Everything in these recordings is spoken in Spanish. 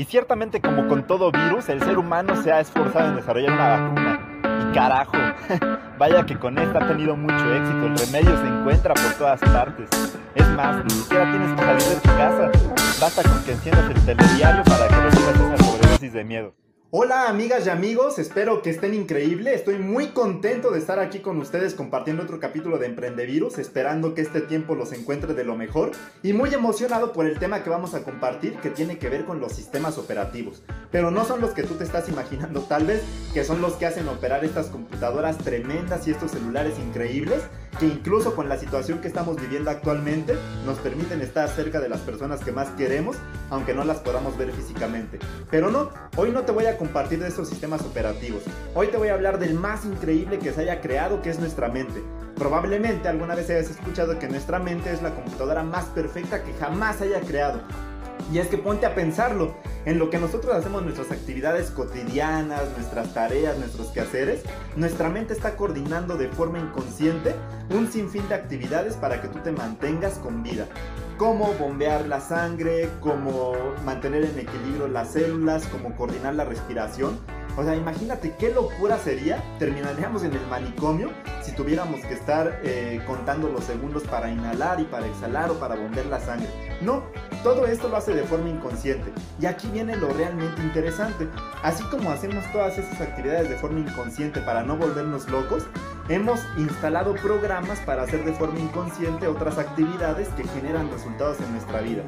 Y ciertamente como con todo virus, el ser humano se ha esforzado en desarrollar una vacuna. Y carajo, vaya que con esta ha tenido mucho éxito, el remedio se encuentra por todas partes. Es más, ni siquiera tienes que salir de tu casa, basta con que enciendas el telediario para que recibas esa sobredosis de miedo. Hola amigas y amigos, espero que estén increíbles. Estoy muy contento de estar aquí con ustedes compartiendo otro capítulo de Emprendevirus, esperando que este tiempo los encuentre de lo mejor y muy emocionado por el tema que vamos a compartir que tiene que ver con los sistemas operativos. Pero no son los que tú te estás imaginando tal vez, que son los que hacen operar estas computadoras tremendas y estos celulares increíbles, que incluso con la situación que estamos viviendo actualmente nos permiten estar cerca de las personas que más queremos, aunque no las podamos ver físicamente. Pero no, hoy no te voy a compartir de estos sistemas operativos. Hoy te voy a hablar del más increíble que se haya creado, que es nuestra mente. Probablemente alguna vez hayas escuchado que nuestra mente es la computadora más perfecta que jamás haya creado. Y es que ponte a pensarlo, en lo que nosotros hacemos nuestras actividades cotidianas, nuestras tareas, nuestros quehaceres, nuestra mente está coordinando de forma inconsciente un sinfín de actividades para que tú te mantengas con vida. Cómo bombear la sangre, cómo mantener en equilibrio las células, cómo coordinar la respiración. O sea, imagínate qué locura sería, terminaríamos en el manicomio si tuviéramos que estar eh, contando los segundos para inhalar y para exhalar o para bombear la sangre. No, todo esto lo hace de forma inconsciente. Y aquí viene lo realmente interesante. Así como hacemos todas esas actividades de forma inconsciente para no volvernos locos, hemos instalado programas para hacer de forma inconsciente otras actividades que generan resultados en nuestra vida.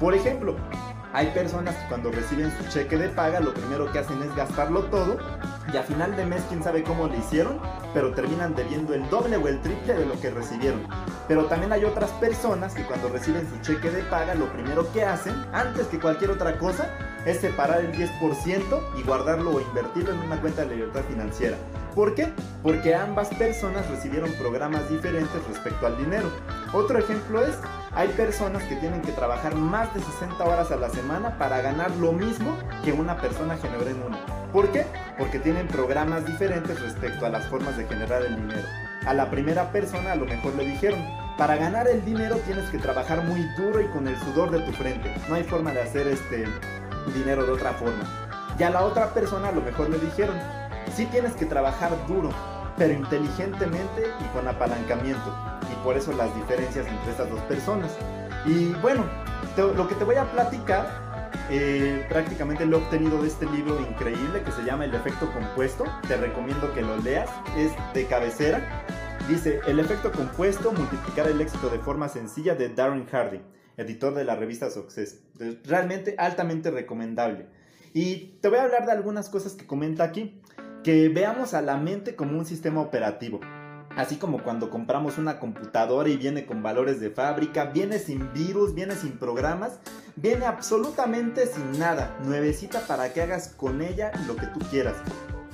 Por ejemplo, hay personas que cuando reciben su cheque de paga lo primero que hacen es gastarlo todo y a final de mes quién sabe cómo le hicieron, pero terminan debiendo el doble o el triple de lo que recibieron. Pero también hay otras personas que cuando reciben su cheque de paga lo primero que hacen, antes que cualquier otra cosa, es separar el 10% y guardarlo o invertirlo en una cuenta de libertad financiera. ¿Por qué? Porque ambas personas recibieron programas diferentes respecto al dinero. Otro ejemplo es, hay personas que tienen que trabajar más de 60 horas a la semana para ganar lo mismo que una persona generó en una. ¿Por qué? Porque tienen programas diferentes respecto a las formas de generar el dinero. A la primera persona a lo mejor le dijeron, para ganar el dinero tienes que trabajar muy duro y con el sudor de tu frente. No hay forma de hacer este dinero de otra forma. Y a la otra persona a lo mejor le dijeron, sí tienes que trabajar duro, pero inteligentemente y con apalancamiento. Por eso las diferencias entre estas dos personas. Y bueno, lo que te voy a platicar eh, prácticamente lo he obtenido de este libro increíble que se llama El efecto compuesto. Te recomiendo que lo leas. Es de cabecera. Dice, el efecto compuesto, multiplicar el éxito de forma sencilla de Darren Hardy, editor de la revista Success. Realmente altamente recomendable. Y te voy a hablar de algunas cosas que comenta aquí que veamos a la mente como un sistema operativo. Así como cuando compramos una computadora y viene con valores de fábrica, viene sin virus, viene sin programas, viene absolutamente sin nada, nuevecita para que hagas con ella lo que tú quieras.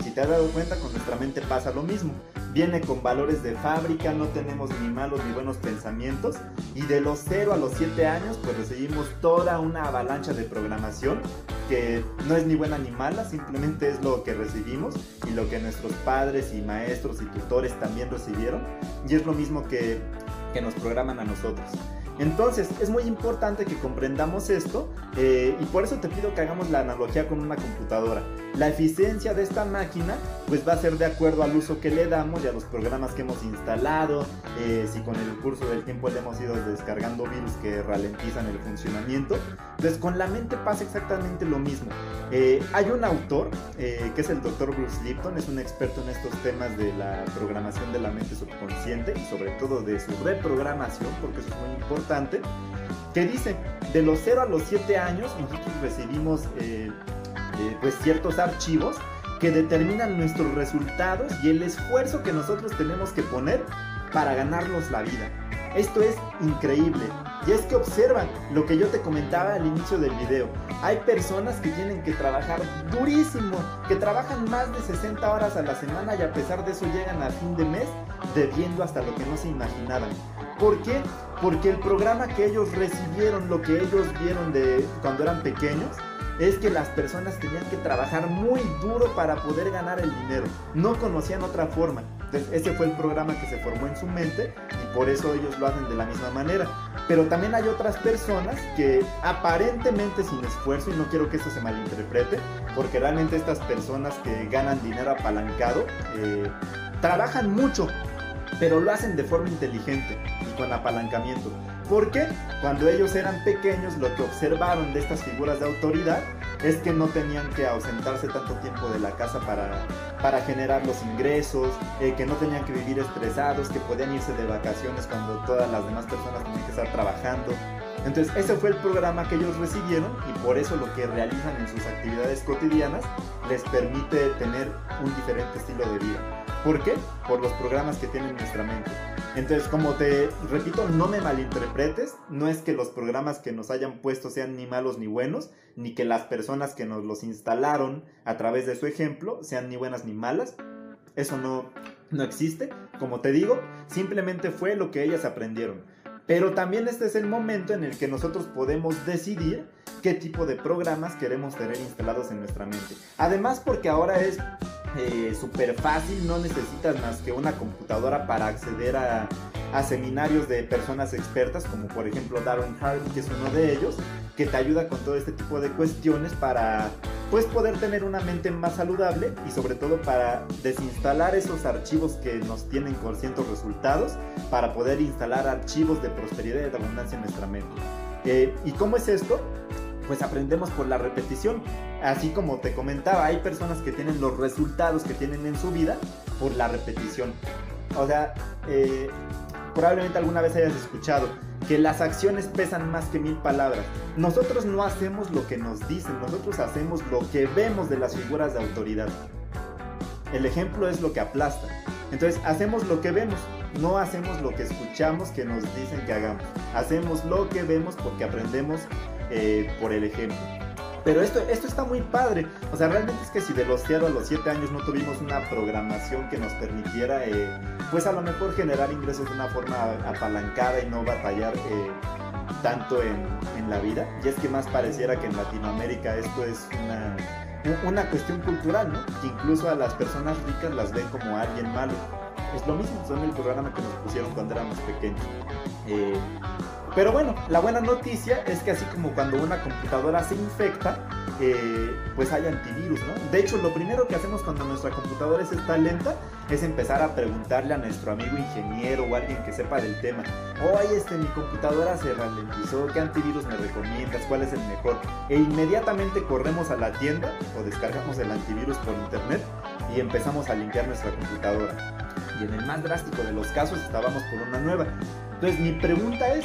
Si te has dado cuenta, con nuestra mente pasa lo mismo viene con valores de fábrica, no tenemos ni malos ni buenos pensamientos y de los 0 a los 7 años pues recibimos toda una avalancha de programación que no es ni buena ni mala, simplemente es lo que recibimos y lo que nuestros padres y maestros y tutores también recibieron y es lo mismo que, que nos programan a nosotros. Entonces, es muy importante que comprendamos esto eh, y por eso te pido que hagamos la analogía con una computadora. La eficiencia de esta máquina pues va a ser de acuerdo al uso que le damos y a los programas que hemos instalado, eh, si con el curso del tiempo le hemos ido descargando virus que ralentizan el funcionamiento. Entonces, con la mente pasa exactamente lo mismo. Eh, hay un autor que es el doctor Bruce Lipton, es un experto en estos temas de la programación de la mente subconsciente y sobre todo de su reprogramación, porque eso es muy importante que dice, de los 0 a los 7 años nosotros recibimos eh, eh, pues ciertos archivos que determinan nuestros resultados y el esfuerzo que nosotros tenemos que poner para ganarnos la vida. Esto es increíble. Y es que observan lo que yo te comentaba al inicio del video. Hay personas que tienen que trabajar durísimo, que trabajan más de 60 horas a la semana y a pesar de eso llegan a fin de mes debiendo hasta lo que no se imaginaban. ¿Por qué? Porque el programa que ellos recibieron, lo que ellos vieron de cuando eran pequeños, es que las personas tenían que trabajar muy duro para poder ganar el dinero. No conocían otra forma. Entonces, ese fue el programa que se formó en su mente por eso ellos lo hacen de la misma manera. Pero también hay otras personas que aparentemente sin esfuerzo, y no quiero que esto se malinterprete, porque realmente estas personas que ganan dinero apalancado, eh, trabajan mucho, pero lo hacen de forma inteligente y con apalancamiento. Porque cuando ellos eran pequeños lo que observaron de estas figuras de autoridad es que no tenían que ausentarse tanto tiempo de la casa para, para generar los ingresos, eh, que no tenían que vivir estresados, que podían irse de vacaciones cuando todas las demás personas tenían que estar trabajando. Entonces ese fue el programa que ellos recibieron y por eso lo que realizan en sus actividades cotidianas les permite tener un diferente estilo de vida. ¿Por qué? Por los programas que tiene nuestra mente. Entonces, como te repito, no me malinterpretes, no es que los programas que nos hayan puesto sean ni malos ni buenos, ni que las personas que nos los instalaron a través de su ejemplo sean ni buenas ni malas. Eso no, no existe. Como te digo, simplemente fue lo que ellas aprendieron. Pero también este es el momento en el que nosotros podemos decidir qué tipo de programas queremos tener instalados en nuestra mente. Además porque ahora es eh, súper fácil, no necesitas más que una computadora para acceder a, seminarios de personas expertas, como por ejemplo Darren Harvey, que es uno de ellos, que te ayuda con todo este tipo de cuestiones para pues poder tener una mente más saludable y sobre todo para desinstalar esos archivos que nos tienen con ciertos resultados, para poder instalar archivos de prosperidad y de abundancia en nuestra mente. Eh, ¿Y cómo es esto? pues aprendemos por la repetición. Así como te comentaba, hay personas que tienen los resultados que tienen en su vida por la repetición. O sea, eh, probablemente alguna vez hayas escuchado que las acciones pesan más que mil palabras. Nosotros no hacemos lo que nos dicen, nosotros hacemos lo que vemos de las figuras de autoridad. El ejemplo es lo que aplasta. Entonces hacemos lo que vemos, no hacemos lo que escuchamos que nos dicen que hagamos. Hacemos lo que vemos porque aprendemos eh, por el ejemplo. Pero esto, esto está muy padre. O sea, realmente es que si de los 0 a los 7 años no tuvimos una programación que nos permitiera, eh, pues a lo mejor generar ingresos de una forma apalancada y no batallar eh, tanto en, en, la vida. Y es que más pareciera que en Latinoamérica esto es una, una cuestión cultural, ¿no? Que incluso a las personas ricas las ven como alguien malo. Es lo mismo, son el programa que nos pusieron cuando éramos pequeños. Pero bueno, la buena noticia es que así como cuando una computadora se infecta, eh, pues hay antivirus, ¿no? De hecho, lo primero que hacemos cuando nuestra computadora está lenta es empezar a preguntarle a nuestro amigo ingeniero o alguien que sepa del tema, oye, este, mi computadora se ralentizó, ¿qué antivirus me recomiendas? ¿Cuál es el mejor? E inmediatamente corremos a la tienda o descargamos el antivirus por internet y empezamos a limpiar nuestra computadora. Y en el más drástico de los casos estábamos por una nueva. Entonces mi pregunta es,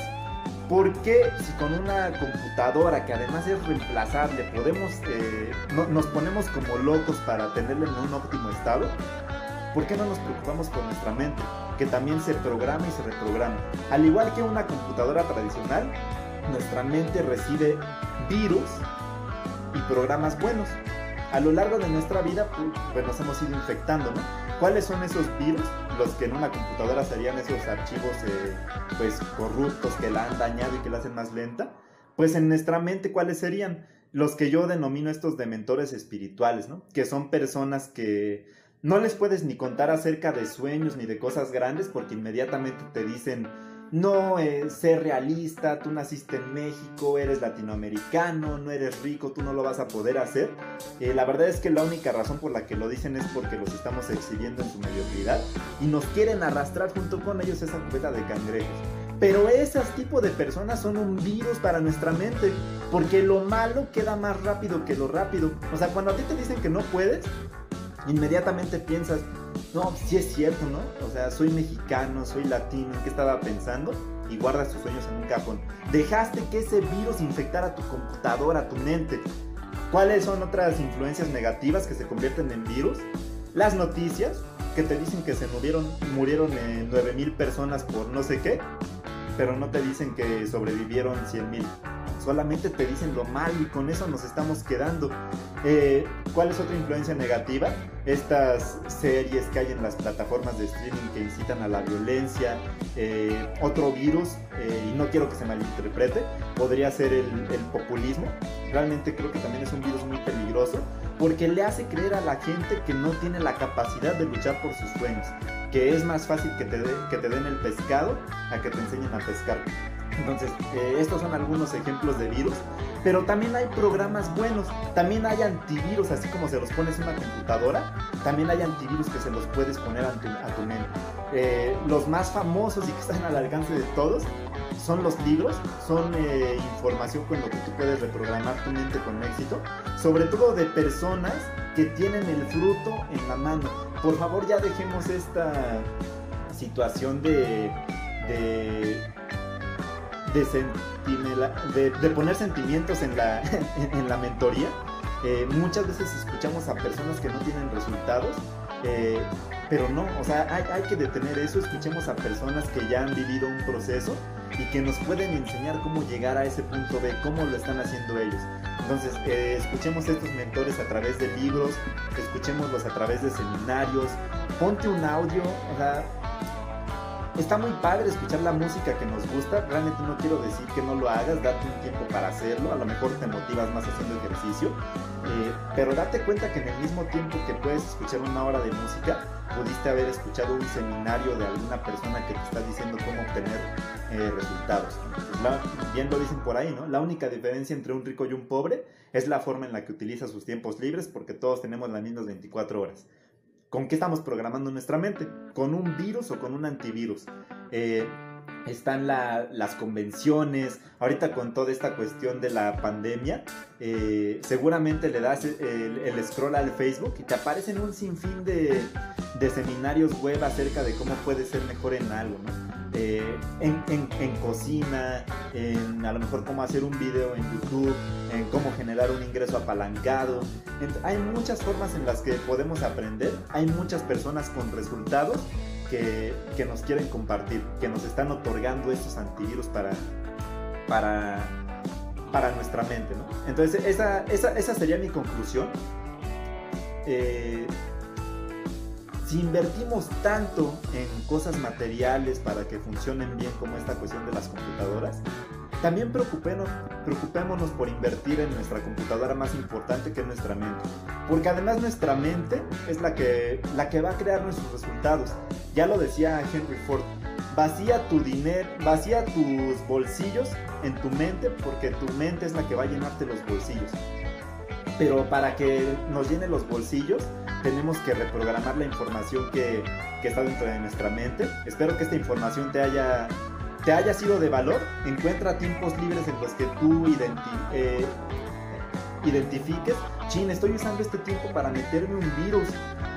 ¿Por qué si con una computadora que además es reemplazable podemos, eh, nos ponemos como locos para tenerla en un óptimo estado? ¿Por qué no nos preocupamos con nuestra mente, que también se programa y se reprograma? Al igual que una computadora tradicional, nuestra mente recibe virus y programas buenos. A lo largo de nuestra vida, pues, nos hemos ido infectando, ¿no? ¿Cuáles son esos virus? Los que en una computadora serían esos archivos eh, pues corruptos que la han dañado y que la hacen más lenta. Pues en nuestra mente, ¿cuáles serían? Los que yo denomino estos dementores espirituales, ¿no? Que son personas que no les puedes ni contar acerca de sueños ni de cosas grandes porque inmediatamente te dicen, no eh, ser realista, tú naciste en México, eres latinoamericano, no eres rico, tú no lo vas a poder hacer. Eh, la verdad es que la única razón por la que lo dicen es porque los estamos exhibiendo en su mediocridad y nos quieren arrastrar junto con ellos esa cubeta de cangrejos. Pero esos tipos de personas son un virus para nuestra mente, porque lo malo queda más rápido que lo rápido. O sea, cuando a ti te dicen que no puedes, inmediatamente piensas, no, sí es cierto, ¿no? O sea, soy mexicano, soy latino, ¿en qué estaba pensando? Y guardas tus sueños en un cajón. Dejaste que ese virus infectara tu computadora, tu mente. ¿Cuáles son otras influencias negativas que se convierten en virus? Las noticias, que te dicen que se murieron, murieron 9000 personas por no sé qué, pero no te dicen que sobrevivieron 100.000 solamente te dicen lo malo y con eso nos estamos quedando. Eh, ¿Cuál es otra influencia negativa? Estas series que hay en las plataformas de streaming que incitan a la violencia, eh, otro virus, eh, y no quiero que se malinterprete, podría ser el, populismo. Realmente creo que también es un virus muy peligroso porque le hace creer a la gente que no tiene la capacidad de luchar por sus sueños que es más fácil que te, que te den el pescado a que te enseñen a pescar. Entonces, eh, estos son algunos ejemplos de virus, pero también hay programas buenos, también hay antivirus, así como se los pones en una computadora, también hay antivirus que se los puedes poner a tu, mente. Eh, los más famosos y que están al alcance de todos son los libros, son eh, información con lo que tú puedes reprogramar tu mente con éxito, sobre todo de personas que tienen el fruto en la mano. Por favor ya dejemos esta situación de, de de, poner sentimientos en la, en, la mentoría. Eh, muchas veces escuchamos a personas que no tienen resultados, eh, pero no, o sea, hay, hay, que detener eso, escuchemos a personas que ya han vivido un proceso y que nos pueden enseñar cómo llegar a ese punto de cómo lo están haciendo ellos. Entonces, eh, escuchemos a estos mentores a través de libros, escuchémoslos a través de seminarios, ponte un audio, o sea, está muy padre escuchar la música que nos gusta. Realmente no quiero decir que no lo hagas, date un tiempo para hacerlo. A lo mejor te motivas más haciendo ejercicio. Eh, pero date cuenta que en el mismo tiempo que puedes escuchar una hora de música, pudiste haber escuchado un seminario de alguna persona que te está diciendo cómo obtener eh, resultados. bien lo dicen por ahí, ¿no? La única diferencia entre un rico y un pobre es la forma en la que utiliza sus tiempos libres porque todos tenemos las mismas 24 horas. ¿Con qué estamos programando nuestra mente? ¿Con un virus o con un antivirus? Eh, están las convenciones, ahorita con toda esta cuestión de la pandemia, eh, seguramente le das el, scroll al Facebook y te aparecen un sinfín de, de, seminarios web acerca de cómo puedes ser mejor en algo, ¿no? Eh, en, en, cocina, en a lo mejor cómo hacer un video en YouTube, en cómo generar un ingreso apalancado. hay muchas formas en las que podemos aprender, hay muchas personas con resultados que, que, nos quieren compartir, que nos están otorgando estos antivirus para, para, para nuestra mente. ¿no? Entonces, esa, esa, esa, sería mi conclusión. Eh, si invertimos tanto en cosas materiales para que funcionen bien como esta cuestión de las computadoras, también preocupémonos, por invertir en nuestra computadora más importante que nuestra mente. Porque además nuestra mente es la que, la que va a crear nuestros resultados. Ya lo decía Henry Ford, vacía tu dinero, vacía tus bolsillos en tu mente porque tu mente es la que va a llenarte los bolsillos. Pero para que nos llene los bolsillos, tenemos que reprogramar la información que, que está dentro de nuestra mente. Espero que esta información te haya te haya sido de valor, encuentra tiempos libres en los que tú eh, identifiques, chin, estoy usando este tiempo para meterme un virus.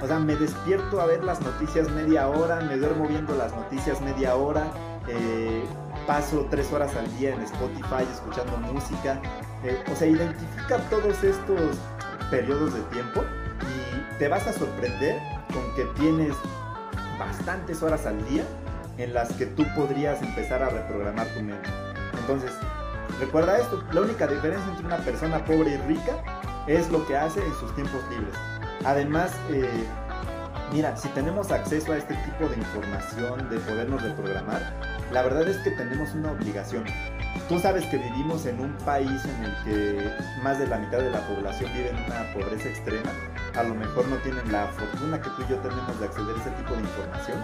O sea, me despierto a ver las noticias media hora, me duermo viendo las noticias media hora, eh, paso tres horas al día en Spotify escuchando música. Eh, o sea, identifica todos estos periodos de tiempo y te vas a sorprender con que tienes bastantes horas al día en las que tú podrías empezar a reprogramar tu mente. Entonces, recuerda esto, la única diferencia entre una persona pobre y rica es lo que hace en sus tiempos libres. Además, eh, mira, si tenemos acceso a este tipo de información, de podernos reprogramar, la verdad es que tenemos una obligación. Tú sabes que vivimos en un país en el que más de la mitad de la población vive en una pobreza extrema. A lo mejor no tienen la fortuna que tú y yo tenemos de acceder a ese tipo de información.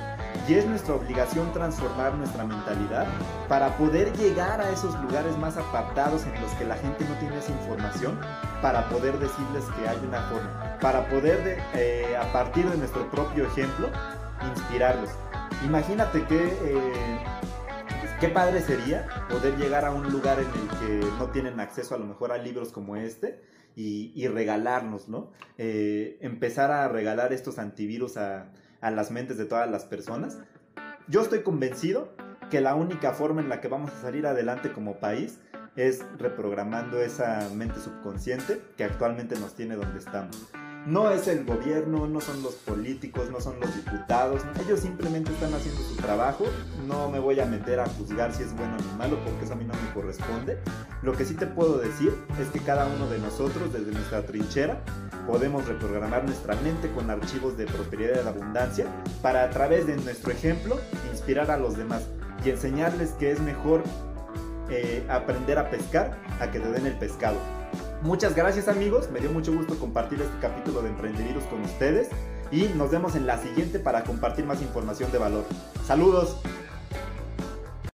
Y es nuestra obligación transformar nuestra mentalidad para poder llegar a esos lugares más apartados en los que la gente no tiene esa información, para poder decirles que hay una forma, para poder, eh, a partir de nuestro propio ejemplo, inspirarlos. Imagínate que... Eh, qué padre sería poder llegar a un lugar en el que no tienen acceso a lo mejor a libros como este y, y regalarnos, ¿no? Eh, empezar a regalar estos antivirus a, a las mentes de todas las personas. Yo estoy convencido que la única forma en la que vamos a salir adelante como país es reprogramando esa mente subconsciente que actualmente nos tiene donde estamos. No es el gobierno, no son los políticos, no son los diputados, ellos simplemente están haciendo su trabajo. No me voy a meter a juzgar si es bueno o malo porque eso a mí no me corresponde. Lo que sí te puedo decir es que cada uno de nosotros desde nuestra trinchera podemos reprogramar nuestra mente con archivos de prosperidad y de abundancia para a través de nuestro ejemplo inspirar a los demás y enseñarles que es mejor eh, aprender a pescar a que te den el pescado. Muchas gracias amigos, me dio mucho gusto compartir este capítulo de Emprendevirus con ustedes. y nos vemos en la siguiente para compartir más información de valor. Saludos.